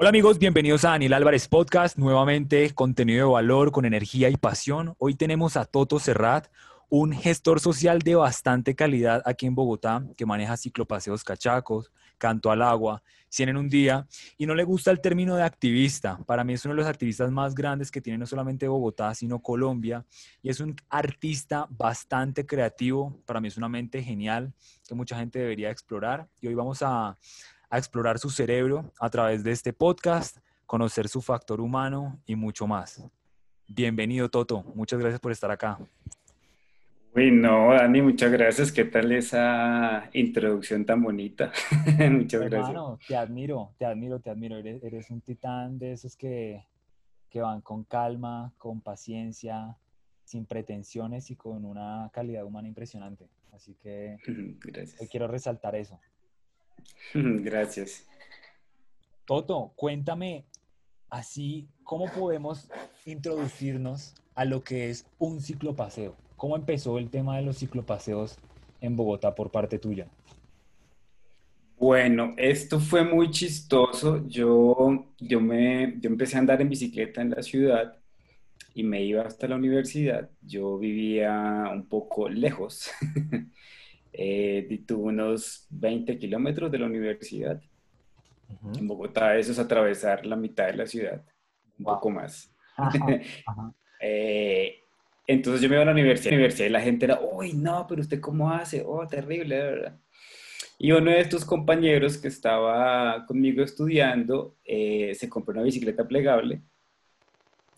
Hola amigos, bienvenidos a Daniel Álvarez Podcast, nuevamente contenido de valor con energía y pasión. Hoy tenemos a Toto Serrat, un gestor social de bastante calidad aquí en Bogotá, que maneja ciclopaseos cachacos, canto al agua, 100 en un día, y no le gusta el término de activista. Para mí es uno de los activistas más grandes que tiene no solamente Bogotá, sino Colombia, y es un artista bastante creativo. Para mí es una mente genial que mucha gente debería explorar. Y hoy vamos a a explorar su cerebro a través de este podcast, conocer su factor humano y mucho más. Bienvenido, Toto. Muchas gracias por estar acá. Uy, no, Dani, muchas gracias. ¿Qué tal esa introducción tan bonita? muchas Hermano, gracias. Te admiro, te admiro, te admiro. Eres, un titán de esos que, que van con calma, con paciencia, sin pretensiones y con una calidad humana impresionante. Así que quiero resaltar eso. Gracias. Toto, cuéntame así, ¿cómo podemos introducirnos a lo que es un ciclopaseo? ¿Cómo empezó el tema de los ciclopaseos en Bogotá por parte tuya? Bueno, esto fue muy chistoso. Yo, yo, me, yo empecé a andar en bicicleta en la ciudad y me iba hasta la universidad. Yo vivía un poco lejos. eh, tuve unos 20 kilómetros de la universidad. En Bogotá eso es atravesar la mitad de la ciudad, un poco más. Eh, entonces yo me iba a la universidad, universidad y la gente era, uy, no, pero usted cómo hace, oh, terrible, verdad. Y uno de estos compañeros que estaba conmigo estudiando eh, se compró una bicicleta plegable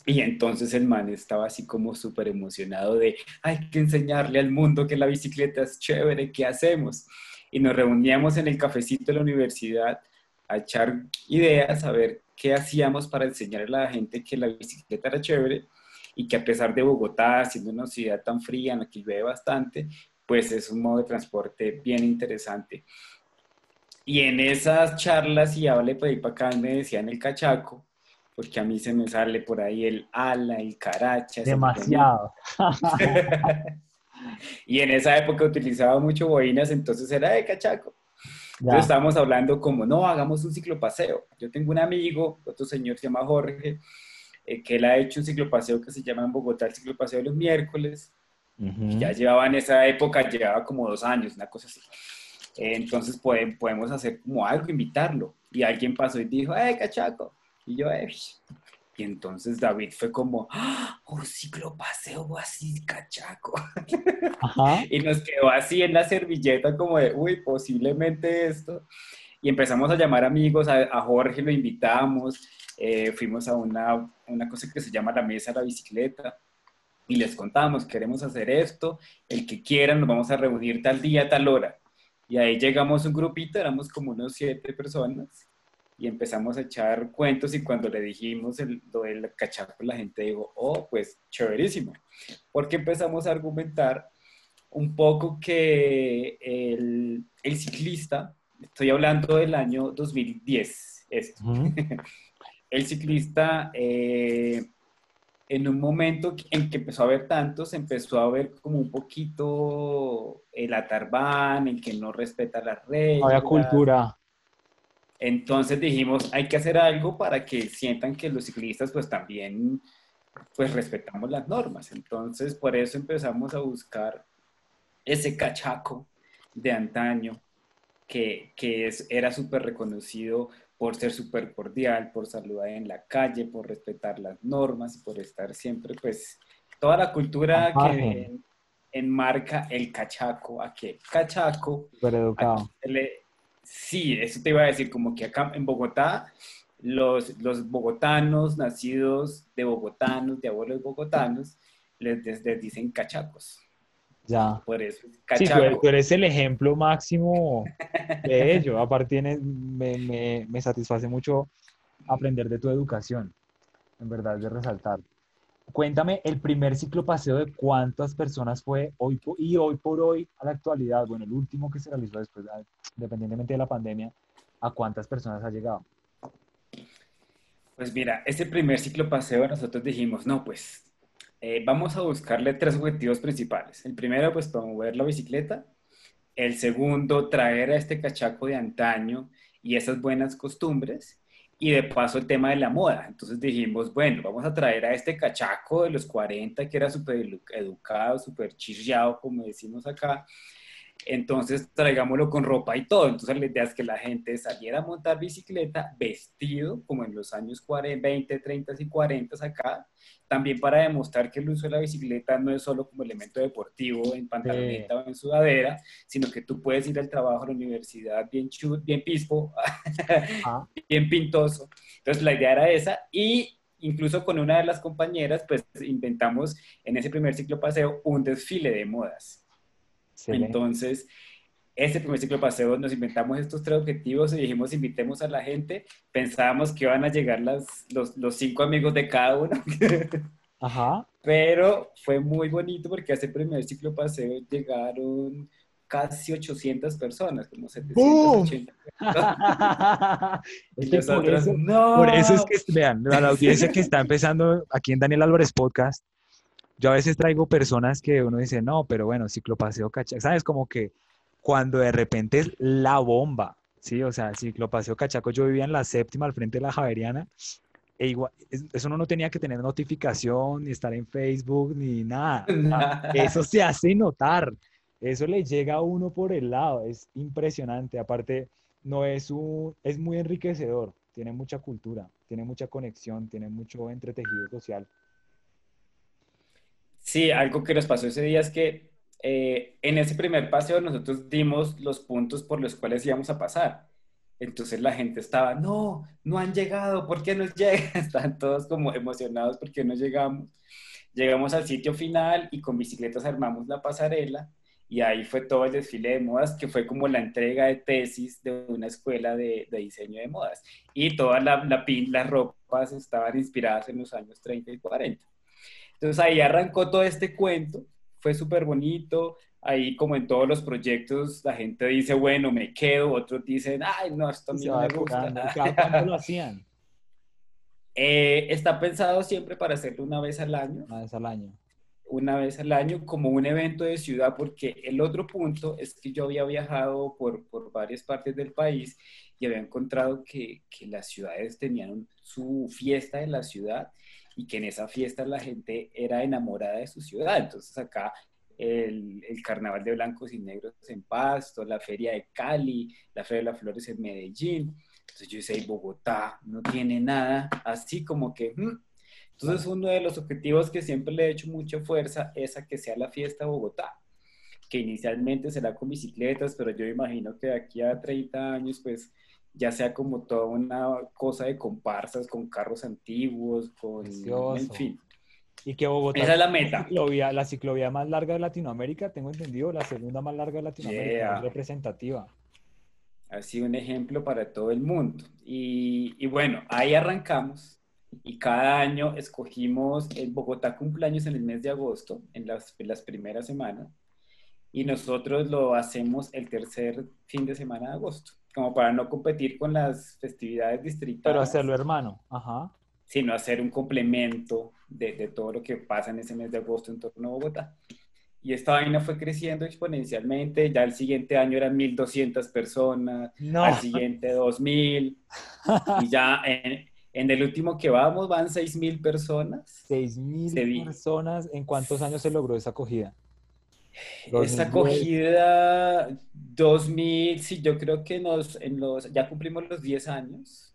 y entonces el man estaba así como súper emocionado de, hay que enseñarle al mundo que la bicicleta es chévere, ¿qué hacemos? Y nos reuníamos en el cafecito de la universidad a echar ideas, a ver qué hacíamos para enseñarle a la gente que la bicicleta era chévere y que a pesar de Bogotá, siendo una ciudad tan fría en la que llueve bastante, pues es un modo de transporte bien interesante. Y en esas charlas y hable por ahí para acá me decían el cachaco, porque a mí se me sale por ahí el ala, el caracha. Demasiado. y en esa época utilizaba mucho boinas, entonces era de cachaco. Entonces estábamos hablando como, no, hagamos un ciclopaseo. Yo tengo un amigo, otro señor se llama Jorge, eh, que él ha hecho un ciclopaseo que se llama en Bogotá el ciclopaseo de los miércoles. Ya llevaba en esa época, llevaba como dos años, una cosa así. entonces podemos hacer como algo, invitarlo. Y alguien pasó y dijo, ¡eh, cachaco! Y yo, eh, y entonces David fue como, ¡Ah, un ciclopaseo así, cachaco. y nos quedó así en la servilleta como de, uy, posiblemente esto. Y empezamos a llamar amigos, a, Jorge lo invitamos, eh, fuimos a una, una cosa que se llama la mesa de la bicicleta y les contamos, queremos hacer esto, el que quiera, nos vamos a reunir tal día, tal hora. Y ahí llegamos un grupito, éramos como unos siete personas y empezamos a echar cuentos y cuando le dijimos el, lo del cachaco, la gente dijo, oh, pues chéverísimo, porque empezamos a argumentar un poco que el, el ciclista, estoy hablando del año 2010, esto, el ciclista eh, en un momento en que empezó a haber tantos, empezó a ver como un poquito el atarbán, el que no respeta las reglas. Había cultura. Entonces dijimos, hay que hacer algo para que sientan que los ciclistas pues también pues respetamos las normas. Entonces por eso empezamos a buscar ese cachaco de antaño que, que es, era súper reconocido por ser súper cordial, por saludar en la calle, por respetar las normas, por estar siempre pues toda la cultura que enmarca el cachaco, a que cachaco, super educado. Sí, eso te iba a decir, como que acá en Bogotá, los, los bogotanos nacidos de bogotanos, de abuelos bogotanos, les, dicen cachacos. Ya. Por eso Sí, tú eres, el ejemplo máximo de ello. Aparte, me, me, me satisface mucho aprender de tu educación. En verdad, de resaltar. Cuéntame el primer ciclo paseo de cuántas personas fue hoy y hoy por hoy a la actualidad, bueno, el último que se realizó después, independientemente de la pandemia, ¿a cuántas personas ha llegado? Pues mira, ese primer ciclo paseo nosotros dijimos, no, pues eh, vamos a buscarle tres objetivos principales. El primero, pues promover la bicicleta. El segundo, traer a este cachaco de antaño y esas buenas costumbres. y de paso el tema de la moda. Entonces dijimos, bueno, vamos a traer a este cachaco de los 40 que era súper educado, súper chillado, como decimos acá. Entonces traigámoslo con ropa y todo. Entonces la idea es que la gente saliera a montar bicicleta vestido, como en los años 40, 20, 30 y 40 acá, también para demostrar que el uso de la bicicleta no es solo como elemento deportivo en pantaloneta o en sudadera, sino que tú puedes ir al trabajo, a la universidad bien chut, bien pispo, bien pintoso. Entonces la idea era esa y incluso con una de las compañeras pues inventamos en ese primer ciclo paseo un desfile de modas. Entonces ese primer ciclo de paseo nos inventamos estos tres objetivos y dijimos invitemos a la gente. Pensábamos que iban a llegar las, los, los cinco amigos de cada uno. Ajá. Pero fue muy bonito porque a ese primer ciclo de paseo llegaron casi 800 personas, como 780. es por, eso, no. por eso es que, vean, a la audiencia que está empezando aquí en Daniel Álvarez Podcast, yo a veces traigo personas que uno dice, no, pero bueno, ciclopaseo, ¿cachai? ¿Sabes? Como que cuando de repente es la bomba, ¿sí? O sea, Ciclopaseo Cachaco, yo vivía en la séptima, al frente de la Javeriana, e igual, eso uno no tenía que tener notificación, ni estar en Facebook, ni nada. Eso se hace notar, eso le llega a uno por el lado, es impresionante. Aparte, no es un, es muy enriquecedor, tiene mucha cultura, tiene mucha conexión, tiene mucho entretejido social. Sí, algo que nos pasó ese día es que eh, en ese primer paseo nosotros dimos los puntos por los cuales íbamos a pasar. Entonces la gente estaba, no, no han llegado, ¿por qué nos llegan? Estaban todos como emocionados porque no llegamos. Llegamos al sitio final y con bicicletas armamos la pasarela y ahí fue todo el desfile de modas, que fue como la entrega de tesis de una escuela de, diseño de modas. Y todas la, la, las ropas estaban inspiradas en los años 30 y 40. Entonces ahí arrancó todo este cuento fue súper bonito. Ahí, como en todos los proyectos, la gente dice, bueno, me quedo. Otros dicen, ay, no, esto a mí no me gusta. ¿Cuándo lo hacían? Eh, está pensado siempre para hacerlo una vez al año. Una vez al año. Una vez al año como un evento de ciudad, porque el otro punto es que yo había viajado por, por varias partes del país y había encontrado que, que las ciudades tenían su fiesta de la ciudad y que en esa fiesta la gente era enamorada de su ciudad. Entonces acá el, el, Carnaval de Blancos y Negros en Pasto, la Feria de Cali, la Feria de las Flores en Medellín. Entonces yo decía, Bogotá no tiene nada, así como que... Mm". Entonces uno de los objetivos que siempre le he hecho mucha fuerza es a que sea la fiesta de Bogotá, que inicialmente será con bicicletas, pero yo imagino que de aquí a 30 años pues ya sea como toda una cosa de comparsas con carros antiguos, con, en fin. Y que Bogotá Esa es la meta. La ciclovía, la ciclovía, más larga de Latinoamérica, tengo entendido, la segunda más larga de Latinoamérica, es representativa. Ha sido un ejemplo para todo el mundo. Y, y, bueno, ahí arrancamos. Y cada año escogimos, el Bogotá cumpleaños en el mes de agosto, en las, en las primeras semanas. Y nosotros lo hacemos el tercer fin de semana de agosto como para no competir con las festividades distritales. Pero hacerlo hermano, ajá. Sino hacer un complemento de, de, todo lo que pasa en ese mes de agosto en torno a Bogotá. Y esta vaina fue creciendo exponencialmente, ya el siguiente año eran 1.200 personas, no. al siguiente 2.000, y ya en, en, el último que vamos van 6.000 personas. 6.000 personas, ¿en cuántos años se logró esa acogida? Esta acogida 2000, sí, yo creo que nos, en los, ya cumplimos los 10 años,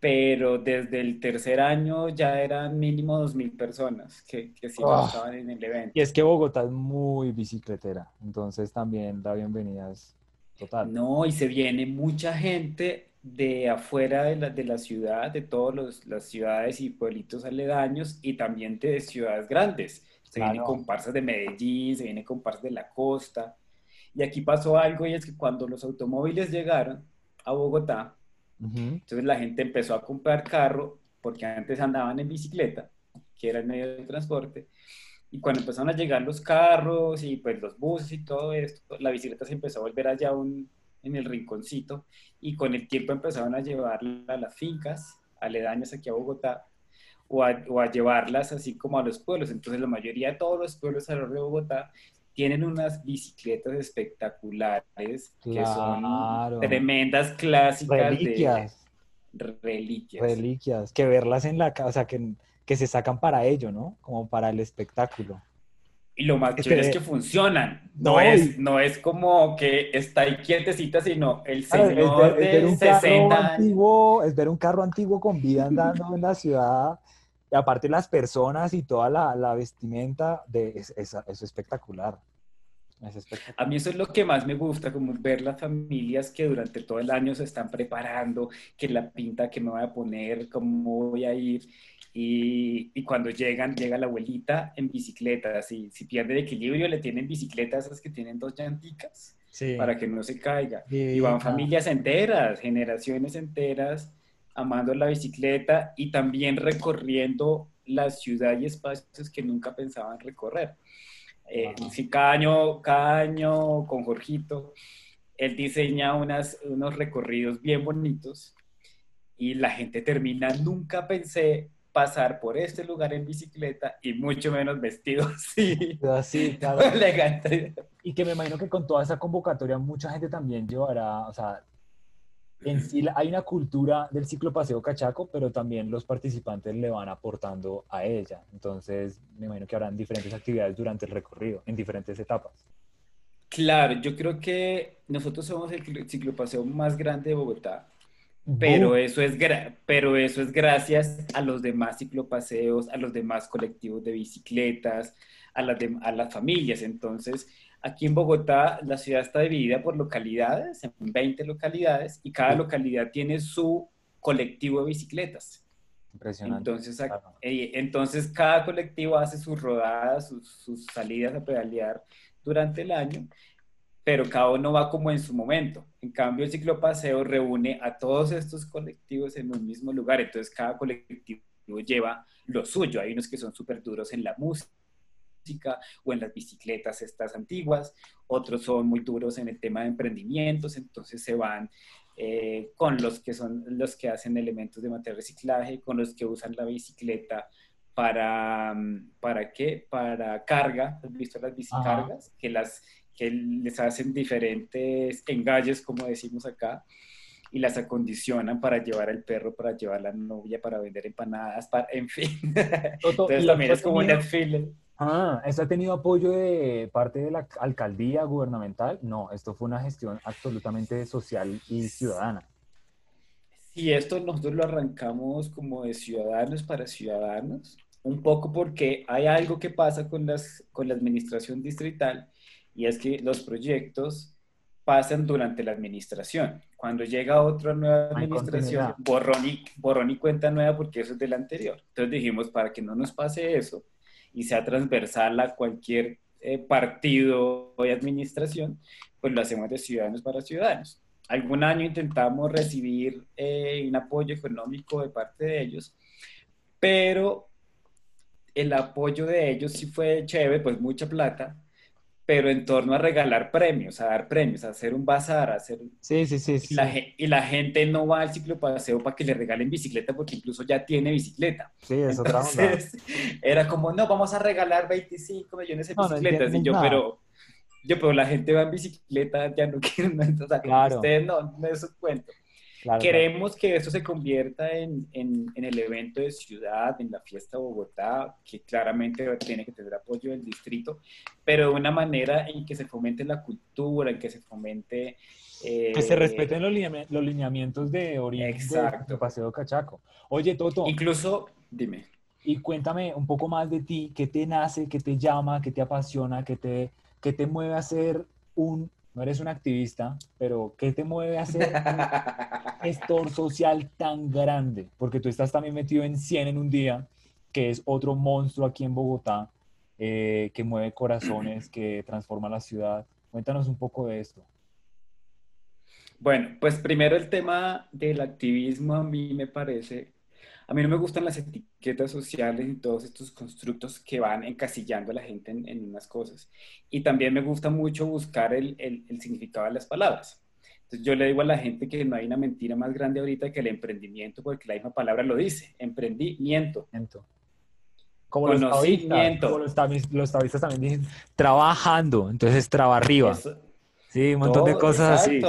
pero desde el tercer año ya eran mínimo 2.000 personas que, que sí oh. estaban en el evento. Y es que Bogotá es muy bicicletera, entonces también la bienvenida es total. No, y se viene mucha gente de afuera de la, de la ciudad, de todas las ciudades y pueblitos aledaños y también de ciudades grandes se viene con comparsas de Medellín, se viene con comparsas de la costa. Y aquí pasó algo y es que cuando los automóviles llegaron a Bogotá, entonces la gente empezó a comprar carro porque antes andaban en bicicleta, que era el medio de transporte. Y cuando empezaron a llegar los carros y pues los buses y todo esto, la bicicleta se empezó a volver allá un, en el rinconcito y con el tiempo empezaron a llevarla a las fincas aledañas aquí a Bogotá o a, llevarlas así como a los pueblos. Entonces la mayoría de todos los pueblos alrededor de Bogotá tienen unas bicicletas espectaculares que son tremendas clásicas reliquias. Reliquias, que verlas en la casa, o sea, que, que se sacan para ello, ¿no? Como para el espectáculo. Y lo más chévere es que funcionan. No, es, no es como que está ahí quietecita, sino el señor de un 60 antiguo, Es ver un carro antiguo con vida andando en la ciudad. Y aparte las personas y toda la, la vestimenta, de, es, es, es espectacular. A mí eso es lo que más me gusta, como ver las familias que durante todo el año se están preparando, que la pinta que me voy a poner, cómo voy a ir. Y, y, cuando llegan, llega la abuelita en bicicleta. Si, si pierde el equilibrio, le tienen bicicletas esas que tienen dos llanticas para que no se caiga. y van familias enteras, generaciones enteras, amando la bicicleta y también recorriendo la ciudad y espacios que nunca pensaban recorrer. Eh, cada año, cada año con Jorgito, él diseña unas, unos recorridos bien bonitos y la gente termina, nunca pensé pasar por este lugar en bicicleta y mucho menos vestido así. Así, claro. Elegante. Y que me imagino que con toda esa convocatoria mucha gente también llevará, o sea, en sí hay una cultura del ciclo paseo cachaco, pero también los participantes le van aportando a ella. Entonces, me imagino que habrán diferentes actividades durante el recorrido, en diferentes etapas. Claro, yo creo que nosotros somos el ciclopaseo más grande de Bogotá, pero eso, es pero eso es gracias a los demás ciclopaseos, a los demás colectivos de bicicletas, a las, a las familias. Entonces, Aquí en Bogotá la ciudad está dividida por localidades, en 20 localidades, y cada localidad tiene su colectivo de bicicletas. Impresionante. Entonces, eh, entonces cada colectivo hace sus rodadas, sus, salidas a pedalear durante el año, pero cada uno va como en su momento. En cambio, el ciclopaseo reúne a todos estos colectivos en un mismo lugar, entonces cada colectivo lleva lo suyo. Hay unos que son súper duros en la música o en las bicicletas estas antiguas, otros son muy duros en el tema de emprendimientos, entonces se van eh, con los que son los que hacen elementos de material reciclaje, con los que usan la bicicleta para, ¿para qué? Para carga, ¿has visto las bicicargas? Que, las, que les hacen diferentes engalles, como decimos acá, y las acondicionan para llevar al perro, para llevar a la novia, para vender empanadas, para, en fin. Entonces también es como un desfile. Ah, ¿esto ha tenido apoyo de parte de la alcaldía gubernamental? No, esto fue una gestión absolutamente social y ciudadana. Sí, esto nosotros lo arrancamos como de ciudadanos para ciudadanos, un poco porque hay algo que pasa con, las, con la administración distrital y es que los proyectos pasan durante la administración. Cuando llega otra nueva administración, borrón y, borrón y cuenta nueva porque eso es de la anterior. Entonces dijimos, para que no nos pase eso, y sea transversal a cualquier eh, partido o administración, pues lo hacemos de ciudadanos para ciudadanos. Algún año intentamos recibir eh, un apoyo económico de parte de ellos, pero el apoyo de ellos sí fue chévere, pues mucha plata, pero en torno a regalar premios, a dar premios, a hacer un bazar, a hacer... Sí, sí, sí. Y, La, y la gente no va al ciclo paseo para que le regalen bicicleta porque incluso ya tiene bicicleta. Sí, es otra onda. Era como, no, vamos a regalar 25 millones de bicicletas. y yo, pero... Yo, pero la gente va en bicicleta, ya no quieren, sea, claro. ustedes no, no es su cuento. Queremos que esto se convierta en, en, el evento de ciudad, en la fiesta de Bogotá, que claramente tiene que tener apoyo del distrito, pero de una manera en que se fomente la cultura, en que se fomente... que se eh, respeten los, lineamientos de Oriente, Exacto. Paseo Cachaco. Oye, Toto. Incluso, dime. Y cuéntame un poco más de ti, qué te nace, qué te llama, qué te apasiona, qué te, qué te mueve a ser un no eres un activista, pero ¿qué te mueve a ser un gestor social tan grande? Porque tú estás también metido en 100 en un día, que es otro monstruo aquí en Bogotá, eh, que mueve corazones, que transforma la ciudad. Cuéntanos un poco de esto. Bueno, pues primero el tema del activismo a mí me parece a mí no me gustan las etiquetas sociales y todos estos constructos que van encasillando a la gente en, unas cosas. Y también me gusta mucho buscar el, el, significado de las palabras. Entonces yo le digo a la gente que no hay una mentira más grande ahorita que el emprendimiento, porque la misma palabra lo dice, emprendimiento. Como los, taoístas, como los, taoístas, también dicen, trabajando, entonces traba arriba. sí, un montón de cosas así.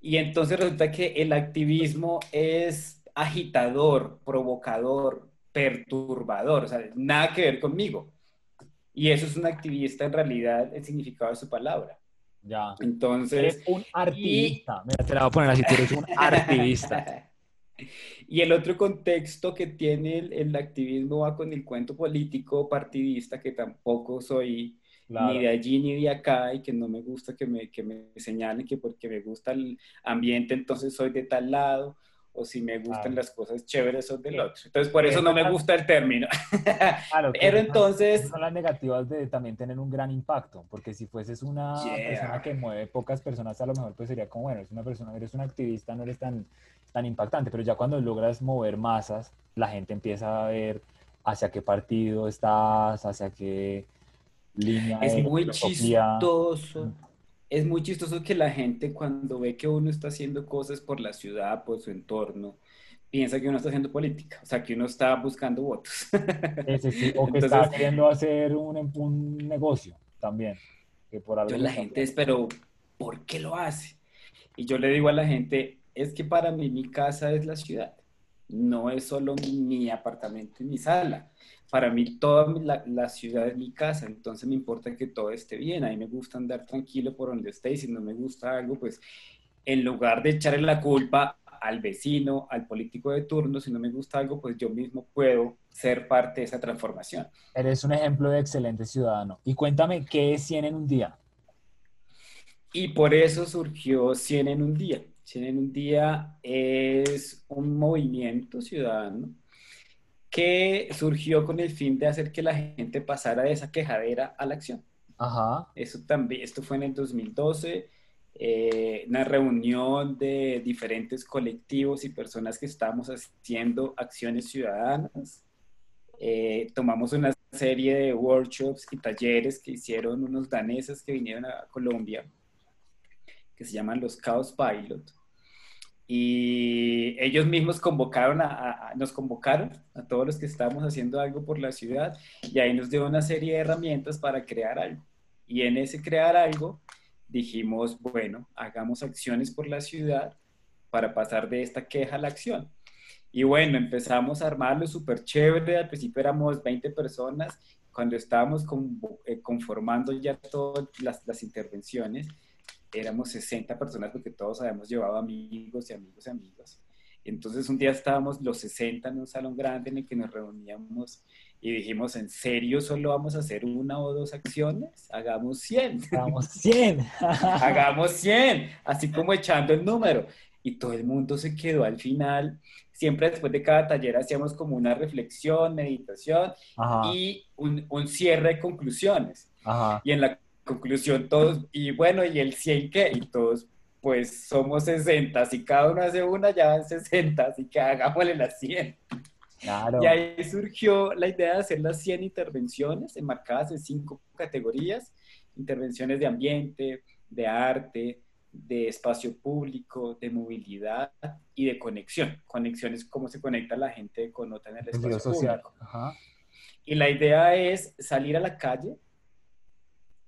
Y entonces resulta que el activismo es agitador, provocador, perturbador, o sea, nada que ver conmigo. Y eso es un activista en realidad, el significado de su palabra. Ya. Entonces. Eres un artista. Mira, te la voy a poner así, tú eres un artista. y el otro contexto que tiene el, activismo va con el cuento político partidista, que tampoco soy ni de allí ni de acá y que no me gusta que me, que me señalen que porque me gusta el ambiente, entonces soy de tal lado o si me gustan las cosas chéveres o del otro. Entonces, por eso no me gusta el término. Pero entonces... Son las negativas de también tener un gran impacto, porque si fueses una persona que mueve pocas personas, a lo mejor pues sería como, bueno, es una persona, eres un activista, no eres tan, tan impactante, pero ya cuando logras mover masas, la gente empieza a ver hacia qué partido estás, hacia qué línea. Es muy chistoso. Es muy chistoso que la gente cuando ve que uno está haciendo cosas por la ciudad, por su entorno, piensa que uno está haciendo política, o sea, que uno está buscando votos. o que está queriendo hacer un, negocio también. Que por algo la gente es, pero ¿por qué lo hace? Y yo le digo a la gente, es que para mí mi casa es la ciudad, no es solo mi apartamento y mi sala para mí toda la, ciudad es mi casa, entonces me importa que todo esté bien, a mí me gusta andar tranquilo por donde esté y si no me gusta algo, pues en lugar de echarle la culpa al vecino, al político de turno, si no me gusta algo, pues yo mismo puedo ser parte de esa transformación. Eres un ejemplo de excelente ciudadano. Y cuéntame, ¿qué es 100 en un día? Y por eso surgió 100 en un día. 100 en un día es un movimiento ciudadano que surgió con el fin de hacer que la gente pasara de esa quejadera a la acción. Ajá. Eso también, esto fue en el 2012, eh, una reunión de diferentes colectivos y personas que estábamos haciendo acciones ciudadanas. Eh, tomamos una serie de workshops y talleres que hicieron unos daneses que vinieron a Colombia, que se llaman los Chaos Pilot y ellos mismos convocaron a, nos convocaron a todos los que estábamos haciendo algo por la ciudad y ahí nos dio una serie de herramientas para crear algo. Y en ese crear algo dijimos, bueno, hagamos acciones por la ciudad para pasar de esta queja a la acción. Y bueno, empezamos a armarlo súper chévere. Al principio éramos 20 personas. Cuando estábamos eh, conformando ya todas las, las intervenciones, éramos 60 personas porque todos habíamos llevado amigos y amigos y amigas. Entonces un día estábamos los 60 en un salón grande en el que nos reuníamos y dijimos, ¿en serio solo vamos a hacer una o dos acciones? Hagamos 100. Hagamos 100. Hagamos 100, así como echando el número. Y todo el mundo se quedó al final. Siempre después de cada taller hacíamos como una reflexión, meditación y un, un, cierre de conclusiones. Ajá. Y en la conclusión todos, y bueno, ¿y el 100 qué? Y todos, pues somos 60, si cada uno hace una, ya van 60, así que hagámosle las 100. Claro. Y ahí surgió la idea de hacer las 100 intervenciones enmarcadas en cinco categorías, intervenciones de ambiente, de arte, de espacio público, de movilidad y de conexión. Conexión es cómo se conecta la gente con otra en el espacio social. Ajá. Y la idea es salir a la calle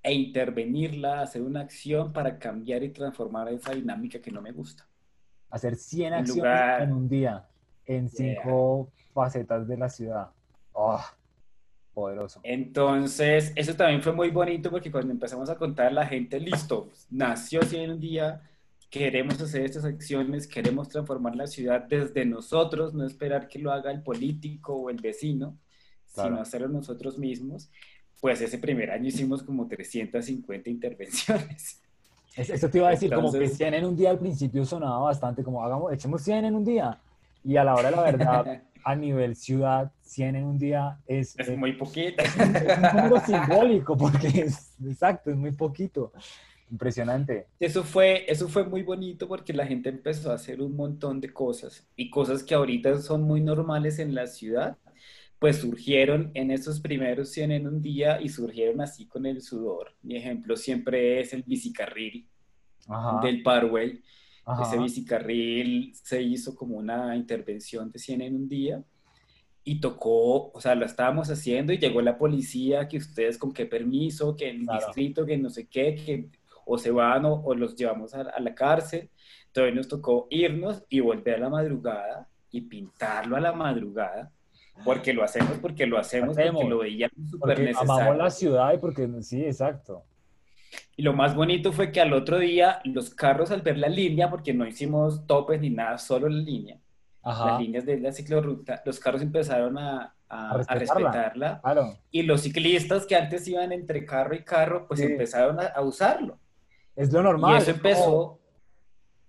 e intervenirla, hacer una acción para cambiar y transformar esa dinámica que no me gusta. Hacer 100 acciones en un día, en cinco facetas de la ciudad. Oh, poderoso. Entonces, eso también fue muy bonito porque cuando empezamos a contar la gente, listo, nació 100 en un día, queremos hacer estas acciones, queremos transformar la ciudad desde nosotros, no esperar que lo haga el político o el vecino, sino hacerlo nosotros mismos pues ese primer año hicimos como 350 intervenciones. Eso te iba a decir, como que 100 en un día al principio sonaba bastante, como hagamos, echemos 100 en un día. Y a la hora de la verdad, a nivel ciudad, 100 en un día es... Es, muy poquito. Es, un, número simbólico, porque es, exacto, es muy poquito. Impresionante. Eso fue, eso fue muy bonito porque la gente empezó a hacer un montón de cosas y cosas que ahorita son muy normales en la ciudad pues surgieron en esos primeros 100 en un día y surgieron así con el sudor. Mi ejemplo siempre es el bicicarril del Parway. Ese bicicarril se hizo como una intervención de 100 en un día y tocó, o sea, lo estábamos haciendo y llegó la policía, que ustedes con qué permiso, que el distrito, que no sé qué, que o se van o, los llevamos a, la cárcel. Entonces nos tocó irnos y volver a la madrugada y pintarlo a la madrugada. Porque lo hacemos, porque lo hacemos, porque lo veíamos súper necesario. Amamos la ciudad y porque, sí, exacto. Y lo más bonito fue que al otro día los carros al ver la línea, porque no hicimos topes ni nada, solo la línea, las líneas de la ciclorruta, los carros empezaron a, a, respetarla. Y los ciclistas que antes iban entre carro y carro, pues empezaron a, usarlo. Es lo normal. Y eso empezó,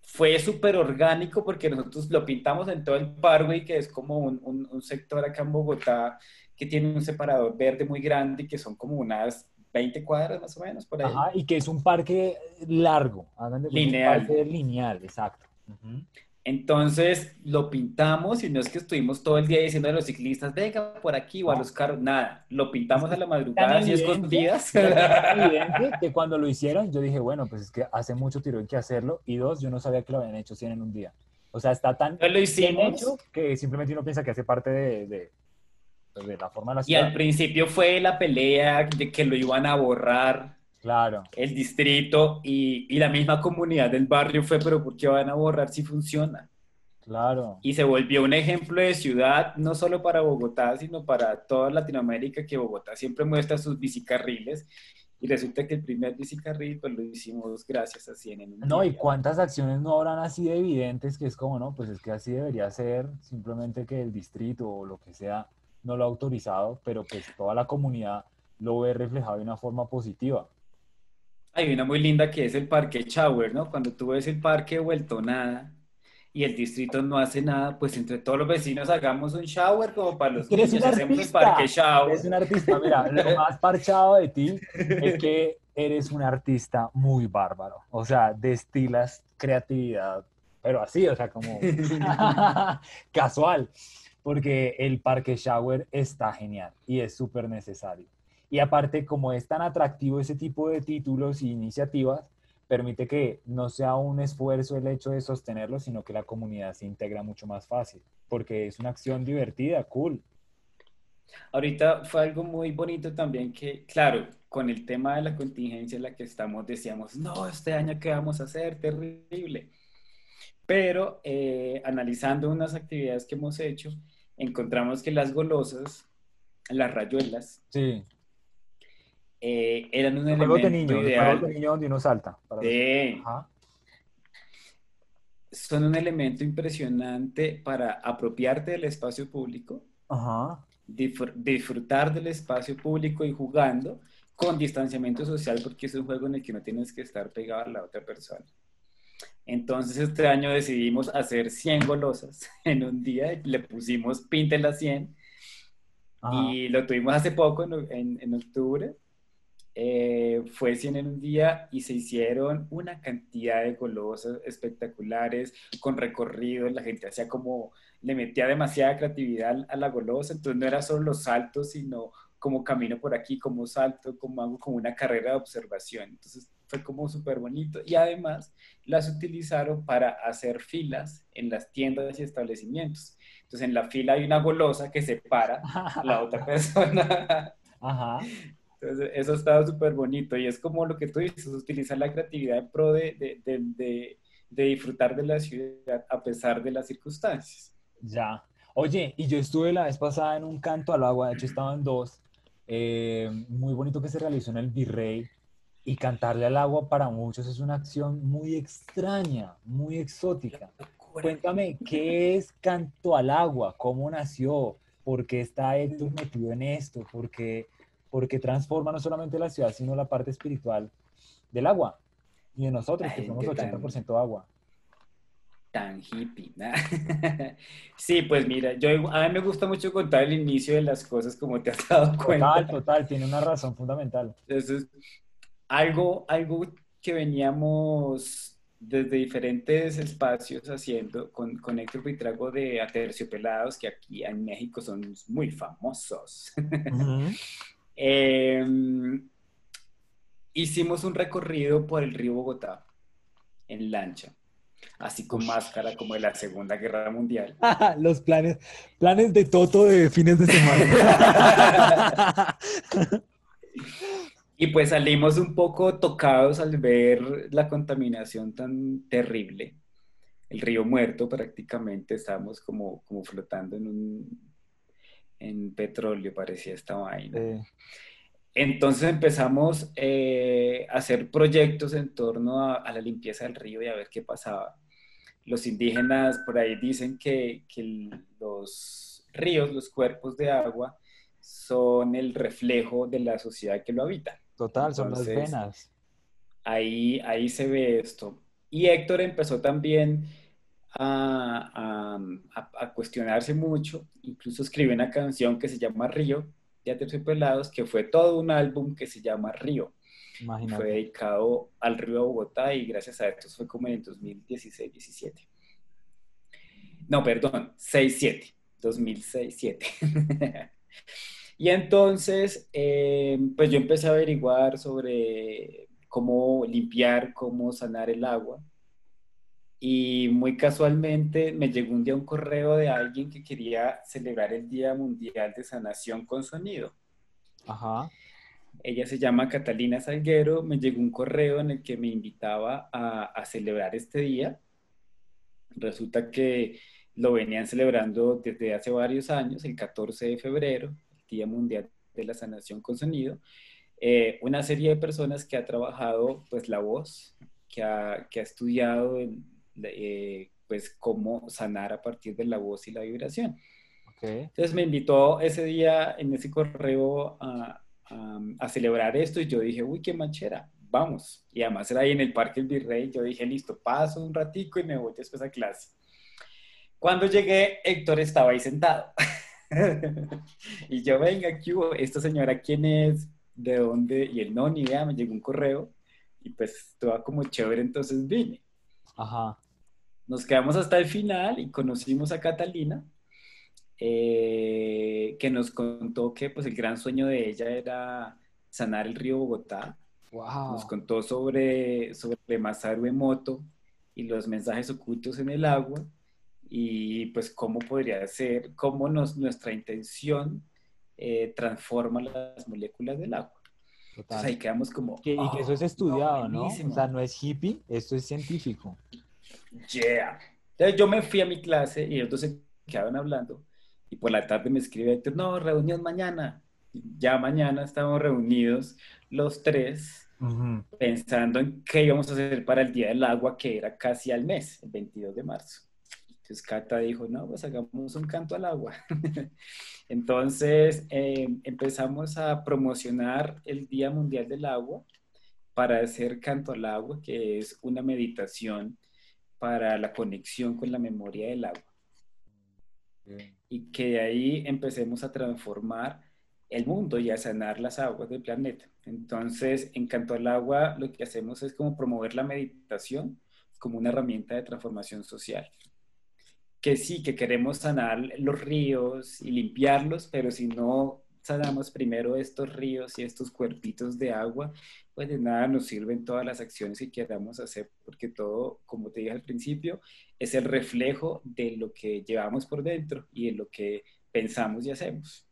fue súper orgánico porque nosotros lo pintamos en todo el Parkway, que es como un, un sector acá en Bogotá que tiene un separador verde muy grande y que son como unas 20 cuadras más o menos por ahí. Ajá, y que es un parque largo. Lineal. Un parque lineal, exacto. Entonces lo pintamos y no es que estuvimos todo el día diciendo a los ciclistas, venga por aquí o a los carros, nada, lo pintamos a la madrugada así escondidas. evidente que cuando lo hicieron yo dije, bueno, pues es que hace mucho tiro que hacerlo y dos, yo no sabía que lo habían hecho 100 en un día. O sea, está tan lo hicimos. hecho que simplemente uno piensa que hace parte de, pues, la forma de la ciudad. Y al principio fue la pelea de que lo iban a borrar. Claro. El distrito y, y la misma comunidad del barrio fue, pero ¿por qué van a borrar si funciona? Claro. Y se volvió un ejemplo de ciudad, no solo para Bogotá, sino para toda Latinoamérica, que Bogotá siempre muestra sus bicicarriles. Y resulta que el primer bicicarril pues lo hicimos gracias a CNN. No, y cuántas acciones no habrán así de evidentes que es como, no, pues es que así debería ser, simplemente que el distrito o lo que sea no lo ha autorizado, pero pues toda la comunidad lo ve reflejado de una forma positiva. Hay una muy linda que es el Parque Shower, ¿no? Cuando tú ves el parque vuelto nada y el distrito no hace nada, pues entre todos los vecinos hagamos un shower como para los niños, hacemos el parque shower. Eres un artista, mira, lo más parchado de ti es que eres un artista muy bárbaro, o sea, destilas creatividad, pero así, o sea, como casual porque el parque shower está genial y es súper necesario. Y aparte, como es tan atractivo ese tipo de títulos e iniciativas, permite que no sea un esfuerzo el hecho de sostenerlo, sino que la comunidad se integra mucho más fácil, porque es una acción divertida, cool. Ahorita fue algo muy bonito también que, claro, con el tema de la contingencia en la que estamos, decíamos, no, este año qué vamos a hacer, terrible. Pero eh, analizando unas actividades que hemos hecho, encontramos que las golosas, las rayuelas, sí. Eh, eran un elemento de niño, ideal. de niño donde uno salta. Son un elemento impresionante para apropiarte del espacio público, Ajá. disfrutar del espacio público y jugando con distanciamiento social, porque es un juego en el que no tienes que estar pegado a la otra persona. Entonces este año decidimos hacer 100 golosas en un día y le pusimos pinte las 100 y lo tuvimos hace poco, en, en, octubre. Eh, fue 100 en un día y se hicieron una cantidad de golosas espectaculares con recorrido. La gente hacía como, le metía demasiada creatividad a la golosa, entonces no era solo los saltos, sino como camino por aquí, como salto, como hago como una carrera de observación. Entonces fue como súper bonito y además las utilizaron para hacer filas en las tiendas y establecimientos. Entonces en la fila hay una golosa que separa a la otra persona. Ajá. Entonces eso estaba súper bonito y es como lo que tú dices, utilizar la creatividad en pro de, de, de, de, disfrutar de la ciudad a pesar de las circunstancias. Ya. Oye, y yo estuve la vez pasada en un canto al agua, de hecho estaba en dos, eh, muy bonito que se realizó en el Virrey, y cantarle al agua para muchos es una acción muy extraña, muy exótica. Cuéntame, ¿qué es canto al agua? ¿Cómo nació? ¿Por qué está Héctor metido en esto? ¿Por qué, porque transforma no solamente la ciudad, sino la parte espiritual del agua? Y de nosotros, que somos 80% agua. Tan hippie. sí, pues mira, yo, a mí me gusta mucho contar el inicio de las cosas, como te has dado cuenta. Total, total, tiene una razón fundamental. Entonces, algo, algo que veníamos desde diferentes espacios haciendo con, con Héctor Buitrago de Aterciopelados, que aquí en México son muy famosos. Em, hicimos un recorrido por el río Bogotá en lancha, así con máscara como de la Segunda Guerra Mundial. Los planes, planes de Toto de fines de semana. Y pues salimos un poco tocados al ver la contaminación tan terrible. El río muerto prácticamente, estábamos como, como flotando en un en petróleo, parecía esta vaina. Entonces empezamos eh, a hacer proyectos en torno a, la limpieza del río y a ver qué pasaba. Los indígenas por ahí dicen que, que los ríos, los cuerpos de agua, son el reflejo de la sociedad que lo habita. Total, son las venas. Ahí, ahí se ve esto. Y Héctor empezó también a, a, cuestionarse mucho, incluso escribió una canción que se llama Río, de Pelados, que fue todo un álbum que se llama Río. Fue dedicado al río de Bogotá y gracias a esto fue como en 2016-17. No, perdón, 6-7, 2006-7. Y entonces, eh, pues yo empecé a averiguar sobre cómo limpiar, cómo sanar el agua. Y muy casualmente me llegó un día un correo de alguien que quería celebrar el Día Mundial de Sanación con Sonido. Ajá. Ella se llama Catalina Salguero. Me llegó un correo en el que me invitaba a, a celebrar este día. Resulta que lo venían celebrando desde hace varios años, el 14 de febrero. Día Mundial de la Sanación con Sonido, eh, una serie de personas que ha trabajado pues la voz, que ha, que ha estudiado eh, pues cómo sanar a partir de la voz y la vibración. Entonces me invitó ese día en ese correo a, a, celebrar esto y yo dije, uy, qué manchera, vamos. Y además era ahí en el Parque El Virrey, yo dije, listo, paso un ratico y me voy después a clase. Cuando llegué, Héctor estaba ahí sentado. y yo, venga, aquí esta señora, ¿quién es? ¿De dónde? Y él, no, ni idea, me llegó un correo y pues todo como chévere, entonces vine. Ajá. Nos quedamos hasta el final y conocimos a Catalina, eh, que nos contó que pues el gran sueño de ella era sanar el río Bogotá. Wow. Nos contó sobre, sobre Masaru Emoto y los mensajes ocultos en el agua y pues cómo podría ser, cómo nos, nuestra intención eh, transforma las moléculas del agua. Entonces ahí quedamos como... y que eso es oh, estudiado, ¿no? O sea, no es hippie, esto es científico. Yeah. Entonces yo me fui a mi clase y ellos se quedaban hablando y por la tarde me escribe Héctor, no, reunión mañana. Ya mañana estamos reunidos los tres pensando en qué íbamos a hacer para el Día del Agua, que era casi al mes, el 22 de marzo. Entonces Cata dijo, no, pues hagamos un canto al agua. Entonces em, empezamos a promocionar el Día Mundial del Agua para hacer canto al agua, que es una meditación para la conexión con la memoria del agua. Y que de ahí empecemos a transformar el mundo y a sanar las aguas del planeta. Entonces, en Canto al Agua, lo que hacemos es como promover la meditación como una herramienta de transformación social que sí, que queremos sanar los ríos y limpiarlos, pero si no sanamos primero estos ríos y estos cuerpitos de agua, pues de nada nos sirven todas las acciones que queramos hacer, porque todo, como te dije al principio, es el reflejo de lo que llevamos por dentro y de lo que pensamos y hacemos.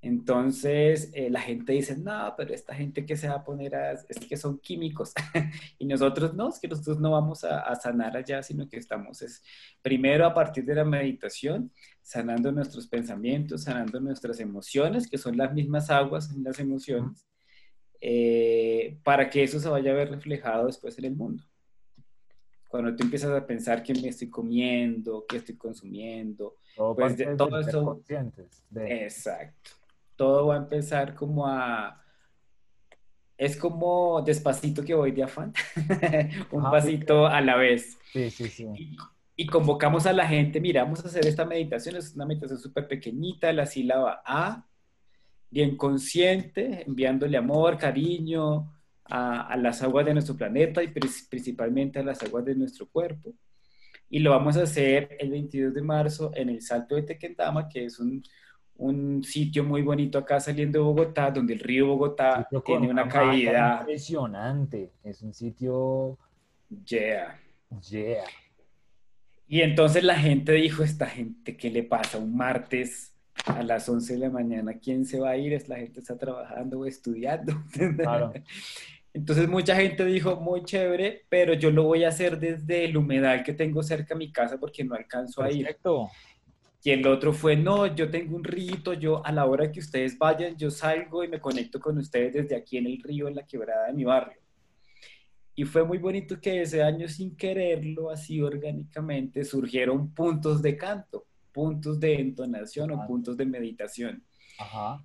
Entonces eh, la gente dice, no, pero esta gente que se va a poner a, es que son químicos. y nosotros no, es que nosotros no vamos a, sanar allá, sino que estamos es, primero a partir de la meditación, sanando nuestros pensamientos, sanando nuestras emociones, que son las mismas aguas en las emociones, eh, para que eso se vaya a ver reflejado después en el mundo. Cuando tú empiezas a pensar qué me estoy comiendo, qué estoy consumiendo, pues de, todo eso... Exacto todo va a empezar como a... Es como despacito que voy de afán, un ah, pasito a la vez. Sí, sí, sí. Y, convocamos a la gente, mira, vamos a hacer esta meditación, es una meditación súper pequeñita, la sílaba A, bien consciente, enviándole amor, cariño a, a, las aguas de nuestro planeta y principalmente a las aguas de nuestro cuerpo. Y lo vamos a hacer el 22 de marzo en el Salto de Tequendama, que es un, un sitio muy bonito acá saliendo de Bogotá, donde el río Bogotá tiene una caída. Impresionante, es un sitio... Yeah. Yeah. Y entonces la gente dijo, esta gente, ¿qué le pasa? Un martes a las 11 de la mañana, ¿quién se va a ir? Es la gente está trabajando o estudiando. Claro. Entonces mucha gente dijo, muy chévere, pero yo lo voy a hacer desde el humedal que tengo cerca a mi casa porque no alcanzo a ir. Y el otro fue, no, yo tengo un rito, yo a la hora que ustedes vayan, yo salgo y me conecto con ustedes desde aquí en el río, en la quebrada de mi barrio. Y fue muy bonito que ese año, sin quererlo, así orgánicamente, surgieron puntos de canto, puntos de entonación o puntos de meditación.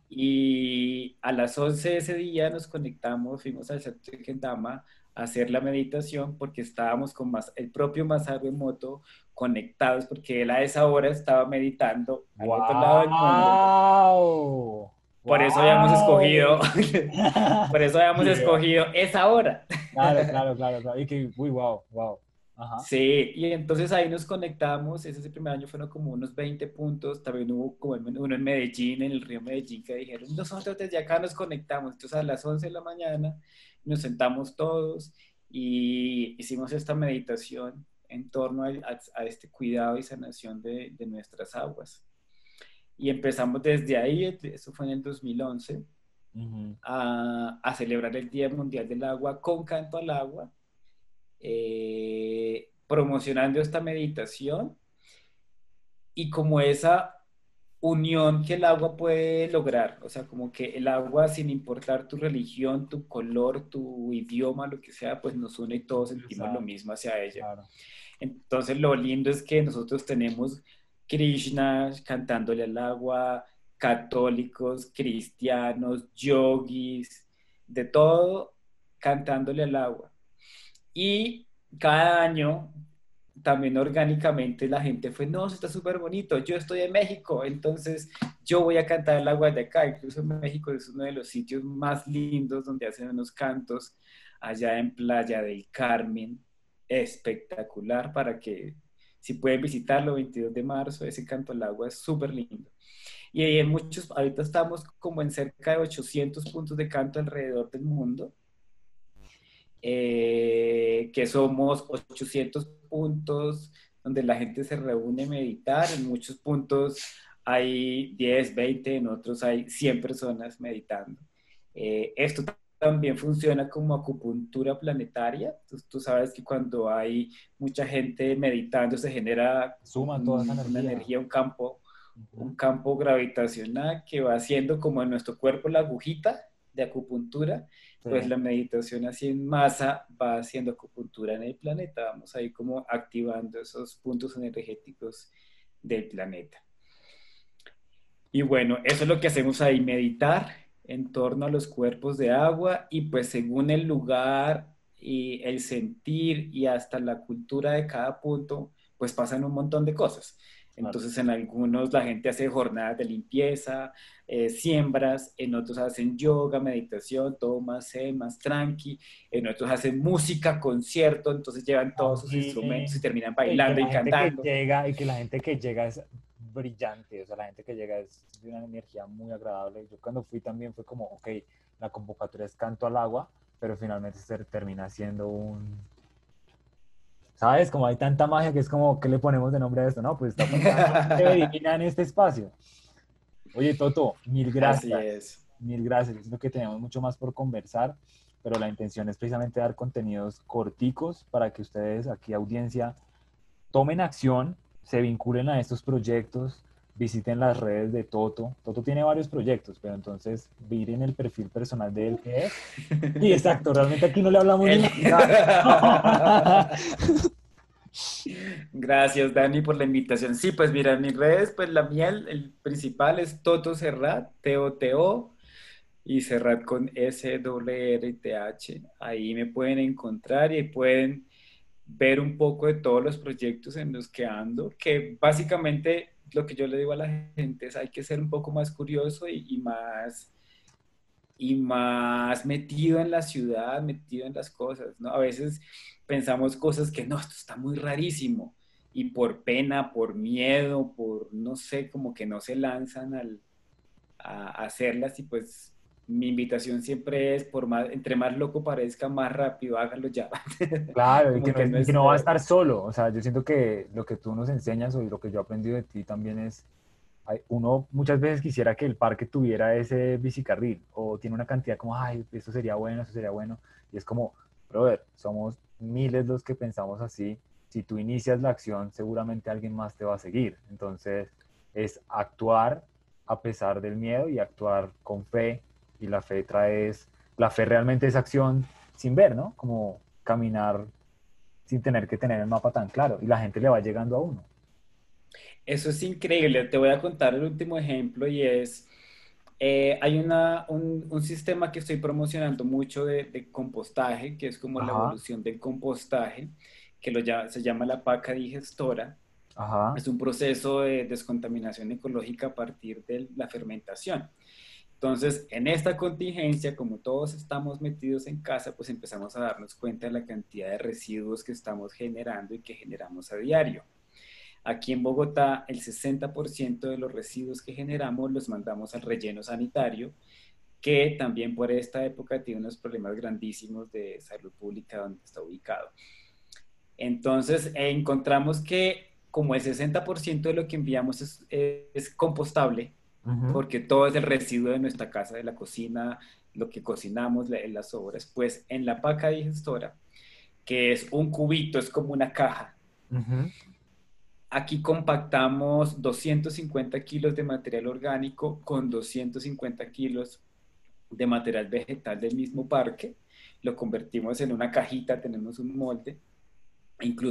Y a las 11 de ese día nos conectamos, fuimos al centro de Kendama a hacer la meditación porque estábamos con más, el propio Masaru Emoto conectados porque él a esa hora estaba meditando al otro lado del mundo. Por eso habíamos escogido, por eso habíamos escogido esa hora. Claro, claro, claro, claro. Y que, uy, wow, wow. Ajá. Sí, y entonces ahí nos conectamos, ese, primer año fueron como unos 20 puntos, también hubo como uno en Medellín, en el río Medellín, que dijeron, nosotros desde acá nos conectamos, entonces a las 11 de la mañana nos sentamos todos y hicimos esta meditación en torno a, este cuidado y sanación de, de nuestras aguas. Y empezamos desde ahí, eso fue en el 2011, a, a, celebrar el Día Mundial del Agua con canto al agua, eh, promocionando esta meditación y como esa unión que el agua puede lograr, o sea, como que el agua, sin importar tu religión, tu color, tu idioma, lo que sea, pues nos une y todos sentimos lo mismo hacia ella. Entonces, lo lindo es que nosotros tenemos Krishna cantándole al agua, católicos, cristianos, yogis, de todo cantándole al agua. Y cada año, también orgánicamente, la gente fue, no, está súper bonito, yo estoy en México, entonces yo voy a cantar el agua de acá. Incluso México es uno de los sitios más lindos donde hacen unos cantos allá en Playa del Carmen, espectacular para que si pueden visitarlo 22 de marzo, ese canto al agua es súper lindo. Y hay muchos, ahorita estamos como en cerca de 800 puntos de canto alrededor del mundo, eh, que somos 800 puntos donde la gente se reúne a meditar, en muchos puntos hay 10, 20, en otros hay 100 personas meditando. Eh, esto también funciona como acupuntura planetaria. Tú, sabes que cuando hay mucha gente meditando se genera Suma toda una energía. un campo, un campo gravitacional que va haciendo como en nuestro cuerpo la agujita de acupuntura, pues la meditación así en masa va haciendo acupuntura en el planeta. Vamos ahí como activando esos puntos energéticos del planeta. Y bueno, eso es lo que hacemos ahí, meditar en torno a los cuerpos de agua y pues según el lugar y el sentir y hasta la cultura de cada punto, pues pasan un montón de cosas. Entonces en algunos la gente hace jornadas de limpieza, eh, siembras, en otros hacen yoga, meditación, todo más zen, más tranqui, en otros hacen música, concierto, entonces llevan todos sus instrumentos y terminan bailando y, cantando. llega, y que la gente que llega es brillante, o sea, la gente que llega es de una energía muy agradable. Yo cuando fui también fue como, ok, la convocatoria es canto al agua, pero finalmente se termina siendo un... ¿Sabes? Como hay tanta magia que es como, ¿qué le ponemos de nombre a esto? No, pues está en este espacio. Oye, Toto, mil gracias. Mil gracias. Siento que tenemos mucho más por conversar, pero la intención es precisamente dar contenidos corticos para que ustedes, aquí audiencia, tomen acción se vinculen a estos proyectos, visiten las redes de Toto. Toto tiene varios proyectos, pero entonces miren el perfil personal de él que es. Y exacto, realmente aquí no le hablamos ni Gracias, Dani, por la invitación. Sí, pues mira, mis redes, pues la mía, el, principal es Toto Serrat, T-O-T-O, y Serrat con S-W-R-T-H. Ahí me pueden encontrar y pueden ver un poco de todos los proyectos en los que ando, que básicamente lo que yo le digo a la gente es hay que ser un poco más curioso y, más y más metido en la ciudad, metido en las cosas, ¿no? A veces pensamos cosas que no, esto está muy rarísimo y por pena, por miedo, por no sé, como que no se lanzan al, a hacerlas y pues mi invitación siempre es, por más, entre más loco parezca, más rápido, hágalo ya. Claro, y que, no, va a estar solo. O sea, yo siento que lo que tú nos enseñas o lo que yo he aprendido de ti también es uno muchas veces quisiera que el parque tuviera ese bicicarril o tiene una cantidad como, ay, esto sería bueno, eso sería bueno. Y es como, brother, somos miles los que pensamos así. Si tú inicias la acción, seguramente alguien más te va a seguir. Entonces, es actuar a pesar del miedo y actuar con fe. Y la fe trae, la fe realmente es acción sin ver, ¿no? Como caminar sin tener que tener el mapa tan claro. Y la gente le va llegando a uno. Eso es increíble. Te voy a contar el último ejemplo y es, eh, hay una, un, un, sistema que estoy promocionando mucho de, de compostaje, que es como la evolución del compostaje, que lo ya, se llama la paca digestora. Ajá. Es un proceso de descontaminación ecológica a partir de la fermentación. Entonces, en esta contingencia, como todos estamos metidos en casa, pues empezamos a darnos cuenta de la cantidad de residuos que estamos generando y que generamos a diario. Aquí en Bogotá, el 60% de los residuos que generamos los mandamos al relleno sanitario, que también por esta época tiene unos problemas grandísimos de salud pública donde está ubicado. Entonces, encontramos que como el 60% de lo que enviamos es, compostable, porque todo es el residuo de nuestra casa, de la cocina, lo que cocinamos, en las obras, pues en la paca digestora, que es un cubito, es como una caja, Aquí compactamos 250 kilos de material orgánico con 250 kilos de material vegetal del mismo parque. Lo convertimos en una cajita, tenemos un molde. Incluso